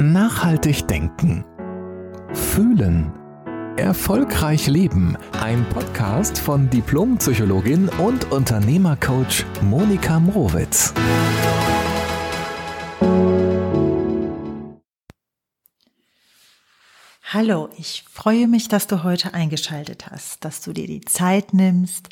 Nachhaltig denken. Fühlen. Erfolgreich leben. Ein Podcast von Diplompsychologin und Unternehmercoach Monika Mrowitz. Hallo, ich freue mich, dass du heute eingeschaltet hast, dass du dir die Zeit nimmst,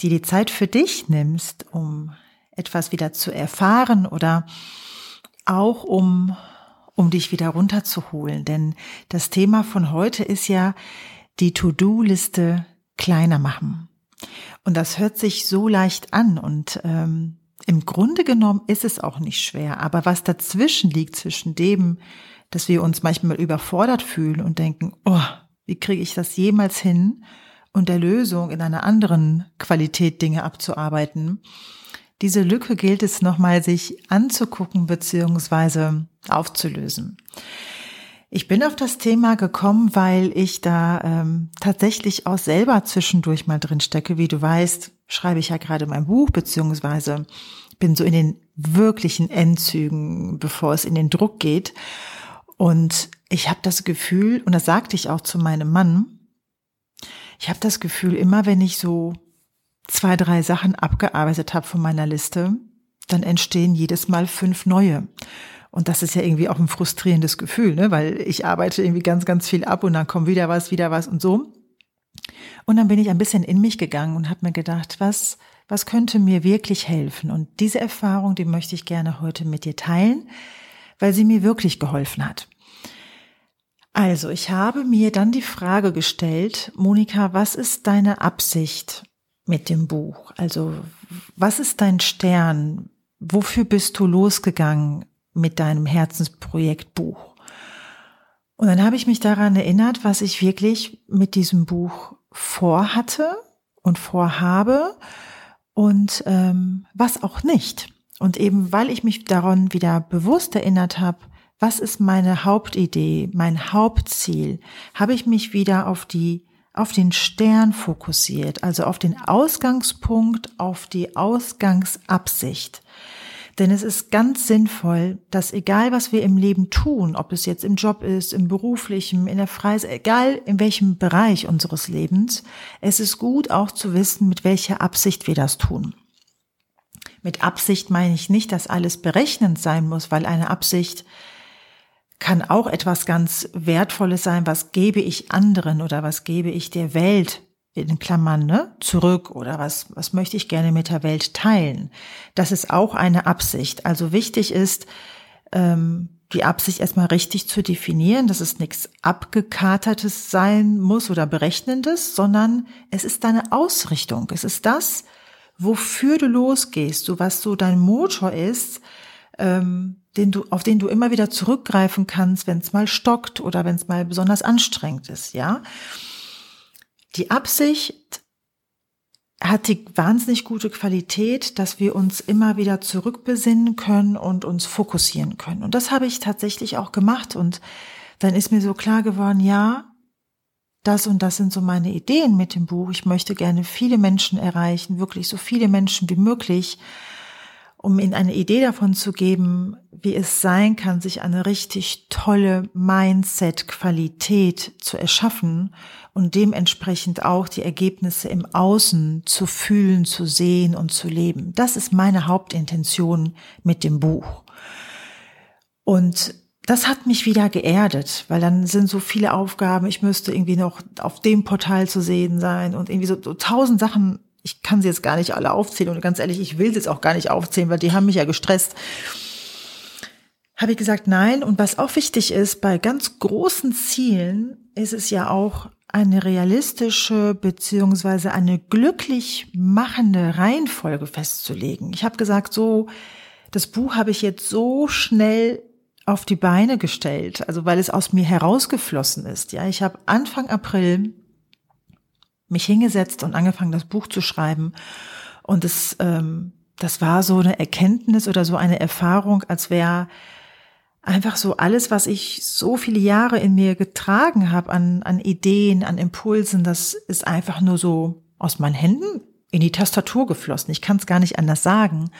dir die Zeit für dich nimmst, um etwas wieder zu erfahren oder auch um um dich wieder runterzuholen. Denn das Thema von heute ist ja die To-Do-Liste kleiner machen. Und das hört sich so leicht an und ähm, im Grunde genommen ist es auch nicht schwer. Aber was dazwischen liegt, zwischen dem, dass wir uns manchmal überfordert fühlen und denken, oh, wie kriege ich das jemals hin? Und der Lösung in einer anderen Qualität Dinge abzuarbeiten, diese Lücke gilt es nochmal sich anzugucken bzw. aufzulösen. Ich bin auf das Thema gekommen, weil ich da ähm, tatsächlich auch selber zwischendurch mal drin stecke. Wie du weißt, schreibe ich ja gerade mein Buch, beziehungsweise bin so in den wirklichen Endzügen, bevor es in den Druck geht. Und ich habe das Gefühl, und das sagte ich auch zu meinem Mann, ich habe das Gefühl, immer wenn ich so zwei, drei Sachen abgearbeitet habe von meiner Liste, dann entstehen jedes Mal fünf neue. Und das ist ja irgendwie auch ein frustrierendes Gefühl, ne? weil ich arbeite irgendwie ganz, ganz viel ab und dann kommt wieder was, wieder was und so. Und dann bin ich ein bisschen in mich gegangen und habe mir gedacht, was, was könnte mir wirklich helfen? Und diese Erfahrung, die möchte ich gerne heute mit dir teilen, weil sie mir wirklich geholfen hat. Also, ich habe mir dann die Frage gestellt, Monika, was ist deine Absicht mit dem Buch? Also was ist dein Stern? Wofür bist du losgegangen mit deinem Herzensprojekt Buch? Und dann habe ich mich daran erinnert, was ich wirklich mit diesem Buch vorhatte und vorhabe und ähm, was auch nicht. Und eben weil ich mich daran wieder bewusst erinnert habe, was ist meine Hauptidee, mein Hauptziel, habe ich mich wieder auf die auf den Stern fokussiert, also auf den Ausgangspunkt, auf die Ausgangsabsicht. Denn es ist ganz sinnvoll, dass egal was wir im Leben tun, ob es jetzt im Job ist, im beruflichen, in der Freizeit, egal in welchem Bereich unseres Lebens, es ist gut auch zu wissen, mit welcher Absicht wir das tun. Mit Absicht meine ich nicht, dass alles berechnend sein muss, weil eine Absicht kann auch etwas ganz Wertvolles sein, was gebe ich anderen oder was gebe ich der Welt in Klammern ne, zurück oder was, was möchte ich gerne mit der Welt teilen. Das ist auch eine Absicht. Also wichtig ist, ähm, die Absicht erstmal richtig zu definieren, dass es nichts abgekatertes sein muss oder berechnendes, sondern es ist deine Ausrichtung. Es ist das, wofür du losgehst, so was so dein Motor ist, ähm, den du, auf den du immer wieder zurückgreifen kannst, wenn es mal stockt oder wenn es mal besonders anstrengend ist, ja. Die Absicht hat die wahnsinnig gute Qualität, dass wir uns immer wieder zurückbesinnen können und uns fokussieren können. Und das habe ich tatsächlich auch gemacht. Und dann ist mir so klar geworden, ja, das und das sind so meine Ideen mit dem Buch. Ich möchte gerne viele Menschen erreichen, wirklich so viele Menschen wie möglich um ihnen eine Idee davon zu geben, wie es sein kann, sich eine richtig tolle Mindset-Qualität zu erschaffen und dementsprechend auch die Ergebnisse im Außen zu fühlen, zu sehen und zu leben. Das ist meine Hauptintention mit dem Buch. Und das hat mich wieder geerdet, weil dann sind so viele Aufgaben, ich müsste irgendwie noch auf dem Portal zu sehen sein und irgendwie so, so tausend Sachen ich kann sie jetzt gar nicht alle aufzählen und ganz ehrlich, ich will sie jetzt auch gar nicht aufzählen, weil die haben mich ja gestresst. Habe ich gesagt, nein. Und was auch wichtig ist, bei ganz großen Zielen ist es ja auch eine realistische beziehungsweise eine glücklich machende Reihenfolge festzulegen. Ich habe gesagt, so, das Buch habe ich jetzt so schnell auf die Beine gestellt, also weil es aus mir herausgeflossen ist. Ja, ich habe Anfang April mich hingesetzt und angefangen, das Buch zu schreiben. Und es, ähm, das war so eine Erkenntnis oder so eine Erfahrung, als wäre einfach so alles, was ich so viele Jahre in mir getragen habe an, an Ideen, an Impulsen, das ist einfach nur so aus meinen Händen in die Tastatur geflossen. Ich kann es gar nicht anders sagen.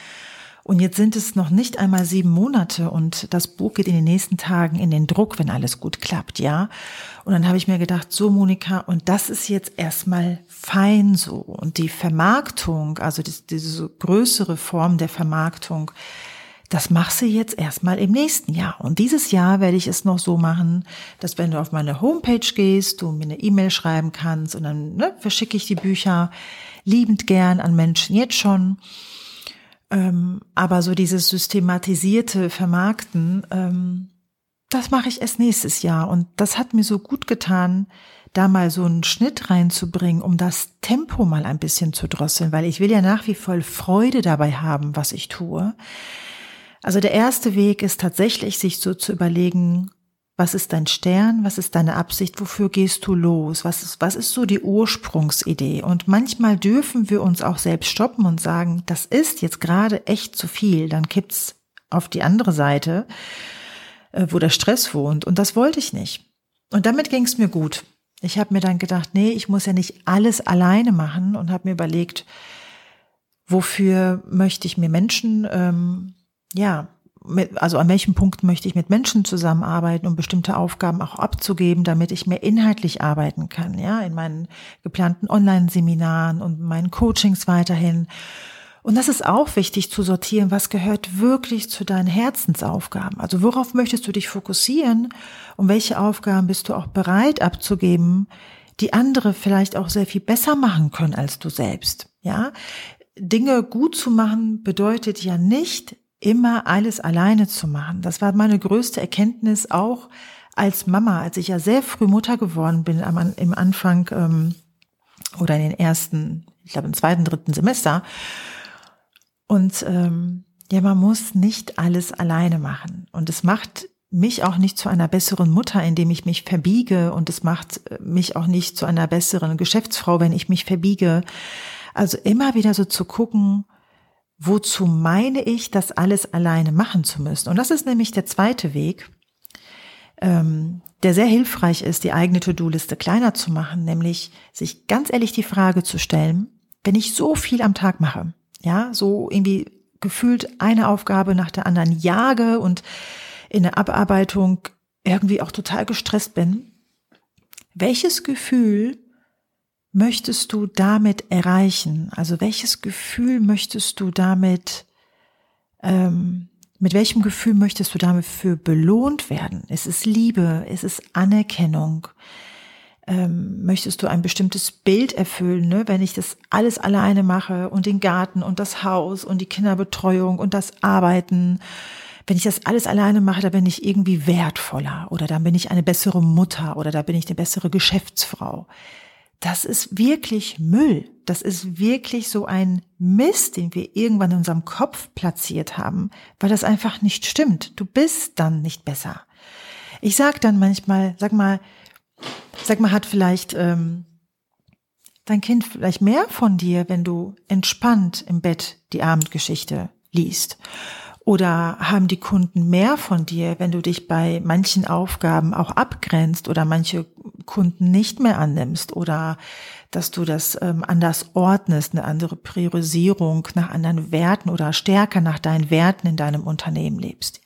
Und jetzt sind es noch nicht einmal sieben Monate und das Buch geht in den nächsten Tagen in den Druck, wenn alles gut klappt, ja. Und dann habe ich mir gedacht, so Monika, und das ist jetzt erstmal fein so. Und die Vermarktung, also diese größere Form der Vermarktung, das machst du jetzt erstmal im nächsten Jahr. Und dieses Jahr werde ich es noch so machen, dass wenn du auf meine Homepage gehst, du mir eine E-Mail schreiben kannst und dann ne, verschicke ich die Bücher liebend gern an Menschen jetzt schon. Ähm, aber so dieses systematisierte Vermarkten, ähm, das mache ich erst nächstes Jahr. Und das hat mir so gut getan, da mal so einen Schnitt reinzubringen, um das Tempo mal ein bisschen zu drosseln, weil ich will ja nach wie vor Freude dabei haben, was ich tue. Also der erste Weg ist tatsächlich, sich so zu überlegen, was ist dein Stern? Was ist deine Absicht? Wofür gehst du los? Was ist, was ist so die Ursprungsidee? Und manchmal dürfen wir uns auch selbst stoppen und sagen, das ist jetzt gerade echt zu viel. Dann kippt's auf die andere Seite, äh, wo der Stress wohnt. Und das wollte ich nicht. Und damit ging's mir gut. Ich habe mir dann gedacht, nee, ich muss ja nicht alles alleine machen und habe mir überlegt, wofür möchte ich mir Menschen ähm, ja, mit, also an welchem Punkt möchte ich mit Menschen zusammenarbeiten, um bestimmte Aufgaben auch abzugeben, damit ich mehr inhaltlich arbeiten kann, ja, in meinen geplanten Online-Seminaren und meinen Coachings weiterhin. Und das ist auch wichtig zu sortieren, was gehört wirklich zu deinen Herzensaufgaben. Also worauf möchtest du dich fokussieren und welche Aufgaben bist du auch bereit abzugeben, die andere vielleicht auch sehr viel besser machen können als du selbst. Ja, Dinge gut zu machen bedeutet ja nicht, immer alles alleine zu machen. Das war meine größte Erkenntnis auch als Mama, als ich ja sehr früh Mutter geworden bin, am, im Anfang ähm, oder in den ersten, ich glaube im zweiten, dritten Semester. Und ähm, ja, man muss nicht alles alleine machen. Und es macht mich auch nicht zu einer besseren Mutter, indem ich mich verbiege. Und es macht mich auch nicht zu einer besseren Geschäftsfrau, wenn ich mich verbiege. Also immer wieder so zu gucken, wozu meine ich, das alles alleine machen zu müssen? Und das ist nämlich der zweite Weg, ähm, der sehr hilfreich ist, die eigene To-Do-Liste kleiner zu machen, nämlich sich ganz ehrlich die Frage zu stellen, wenn ich so viel am Tag mache, ja, so irgendwie gefühlt eine Aufgabe nach der anderen jage und in der Abarbeitung irgendwie auch total gestresst bin, welches Gefühl möchtest du damit erreichen? Also welches Gefühl möchtest du damit, ähm, mit welchem Gefühl möchtest du damit für belohnt werden? Ist es Liebe? Ist es Anerkennung? Ähm, möchtest du ein bestimmtes Bild erfüllen, ne? wenn ich das alles alleine mache und den Garten und das Haus und die Kinderbetreuung und das Arbeiten? Wenn ich das alles alleine mache, da bin ich irgendwie wertvoller oder dann bin ich eine bessere Mutter oder da bin ich eine bessere Geschäftsfrau das ist wirklich Müll. Das ist wirklich so ein Mist, den wir irgendwann in unserem Kopf platziert haben, weil das einfach nicht stimmt. Du bist dann nicht besser. Ich sag dann manchmal, sag mal, sag mal, hat vielleicht ähm, dein Kind vielleicht mehr von dir, wenn du entspannt im Bett die Abendgeschichte liest. Oder haben die Kunden mehr von dir, wenn du dich bei manchen Aufgaben auch abgrenzt oder manche Kunden nicht mehr annimmst oder dass du das ähm, anders ordnest, eine andere Priorisierung nach anderen Werten oder stärker nach deinen Werten in deinem Unternehmen lebst.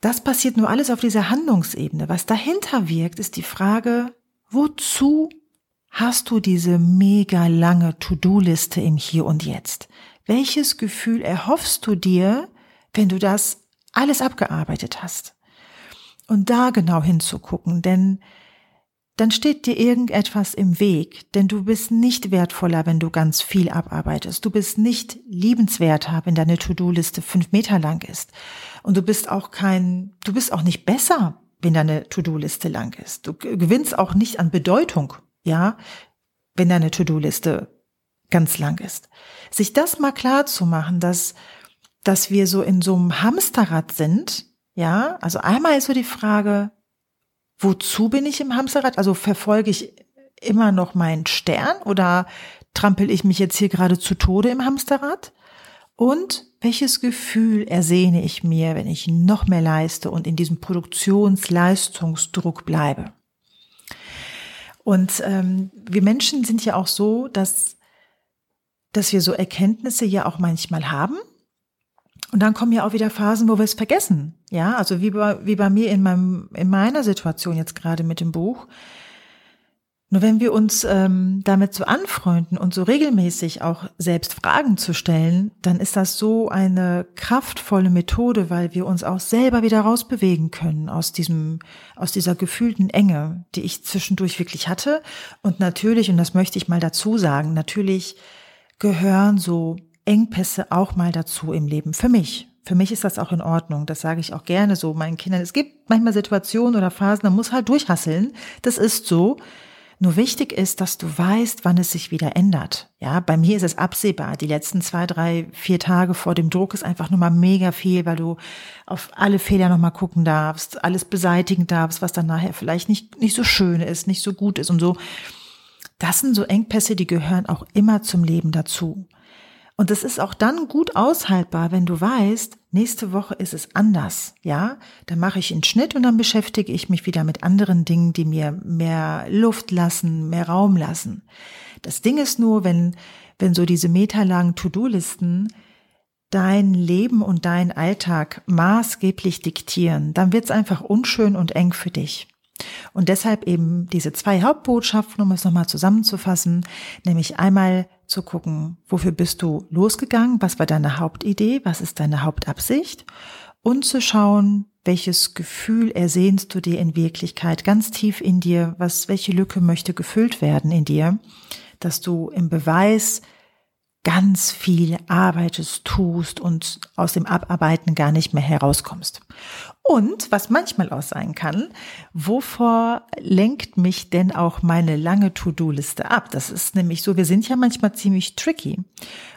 Das passiert nur alles auf dieser Handlungsebene. Was dahinter wirkt, ist die Frage, wozu hast du diese mega lange To-Do-Liste im Hier und Jetzt? Welches Gefühl erhoffst du dir, wenn du das alles abgearbeitet hast? Und da genau hinzugucken, denn dann steht dir irgendetwas im Weg, denn du bist nicht wertvoller, wenn du ganz viel abarbeitest. Du bist nicht liebenswerter, wenn deine To-Do-Liste fünf Meter lang ist. Und du bist auch kein, du bist auch nicht besser, wenn deine To-Do-Liste lang ist. Du gewinnst auch nicht an Bedeutung, ja, wenn deine To-Do-Liste ganz lang ist. Sich das mal klar zu machen, dass, dass wir so in so einem Hamsterrad sind, ja, also einmal ist so die Frage, wozu bin ich im Hamsterrad? Also verfolge ich immer noch meinen Stern oder trampel ich mich jetzt hier gerade zu Tode im Hamsterrad? Und welches Gefühl ersehne ich mir, wenn ich noch mehr leiste und in diesem Produktionsleistungsdruck bleibe? Und ähm, wir Menschen sind ja auch so, dass dass wir so Erkenntnisse ja auch manchmal haben Und dann kommen ja auch wieder Phasen, wo wir es vergessen. Ja, also wie bei, wie bei mir in meinem, in meiner Situation jetzt gerade mit dem Buch. Nur wenn wir uns ähm, damit so anfreunden und so regelmäßig auch selbst Fragen zu stellen, dann ist das so eine kraftvolle Methode, weil wir uns auch selber wieder rausbewegen können aus diesem, aus dieser gefühlten Enge, die ich zwischendurch wirklich hatte. Und natürlich, und das möchte ich mal dazu sagen, natürlich gehören so Engpässe auch mal dazu im Leben. Für mich. Für mich ist das auch in Ordnung. Das sage ich auch gerne so meinen Kindern. Es gibt manchmal Situationen oder Phasen, da muss halt durchhasseln. Das ist so. Nur wichtig ist, dass du weißt, wann es sich wieder ändert. Ja, bei mir ist es absehbar. Die letzten zwei, drei, vier Tage vor dem Druck ist einfach nur mal mega viel, weil du auf alle Fehler nochmal gucken darfst, alles beseitigen darfst, was dann nachher vielleicht nicht, nicht so schön ist, nicht so gut ist und so. Das sind so Engpässe, die gehören auch immer zum Leben dazu. Und es ist auch dann gut aushaltbar, wenn du weißt, nächste Woche ist es anders, ja? Dann mache ich einen Schnitt und dann beschäftige ich mich wieder mit anderen Dingen, die mir mehr Luft lassen, mehr Raum lassen. Das Ding ist nur, wenn, wenn so diese meterlangen To-Do-Listen dein Leben und dein Alltag maßgeblich diktieren, dann wird es einfach unschön und eng für dich. Und deshalb eben diese zwei Hauptbotschaften, um es nochmal zusammenzufassen, nämlich einmal zu gucken, wofür bist du losgegangen, was war deine Hauptidee, was ist deine Hauptabsicht und zu schauen, welches Gefühl ersehnst du dir in Wirklichkeit ganz tief in dir, was, welche Lücke möchte gefüllt werden in dir, dass du im Beweis ganz viel arbeitest, tust und aus dem Abarbeiten gar nicht mehr herauskommst. Und was manchmal auch sein kann, wovor lenkt mich denn auch meine lange To-Do-Liste ab? Das ist nämlich so, wir sind ja manchmal ziemlich tricky.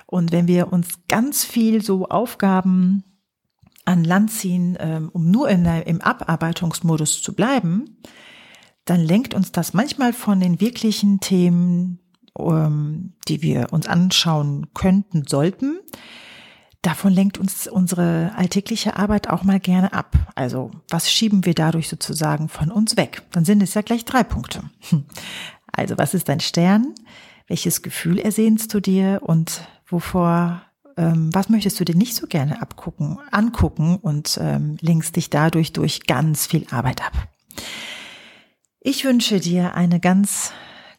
Und wenn wir uns ganz viel so Aufgaben an Land ziehen, ähm, um nur in, im Abarbeitungsmodus zu bleiben, dann lenkt uns das manchmal von den wirklichen Themen, ähm, die wir uns anschauen könnten, sollten. Davon lenkt uns unsere alltägliche Arbeit auch mal gerne ab. Also was schieben wir dadurch sozusagen von uns weg? Dann sind es ja gleich drei Punkte. Also was ist dein Stern? Welches Gefühl ersehnst du dir und wovor, ähm, was möchtest du dir nicht so gerne abgucken, angucken und ähm, lenkst dich dadurch durch ganz viel Arbeit ab? Ich wünsche dir eine ganz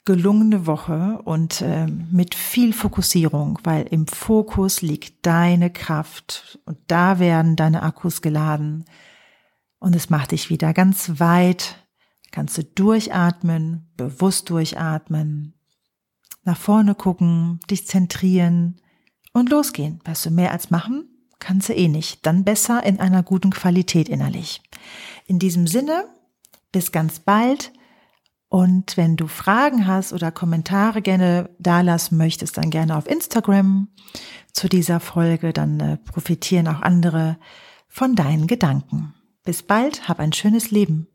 gelungene Woche und äh, mit viel Fokussierung, weil im Fokus liegt deine Kraft und da werden deine Akkus geladen und es macht dich wieder ganz weit. Kannst du durchatmen, bewusst durchatmen, nach vorne gucken, dich zentrieren und losgehen. Weißt du, mehr als machen kannst du eh nicht. Dann besser in einer guten Qualität innerlich. In diesem Sinne, bis ganz bald. Und wenn du Fragen hast oder Kommentare gerne dalassen möchtest, dann gerne auf Instagram zu dieser Folge. Dann äh, profitieren auch andere von deinen Gedanken. Bis bald, hab ein schönes Leben.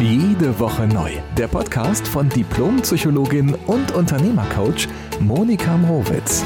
Jede Woche neu. Der Podcast von Diplompsychologin und Unternehmercoach Monika Mrowitz.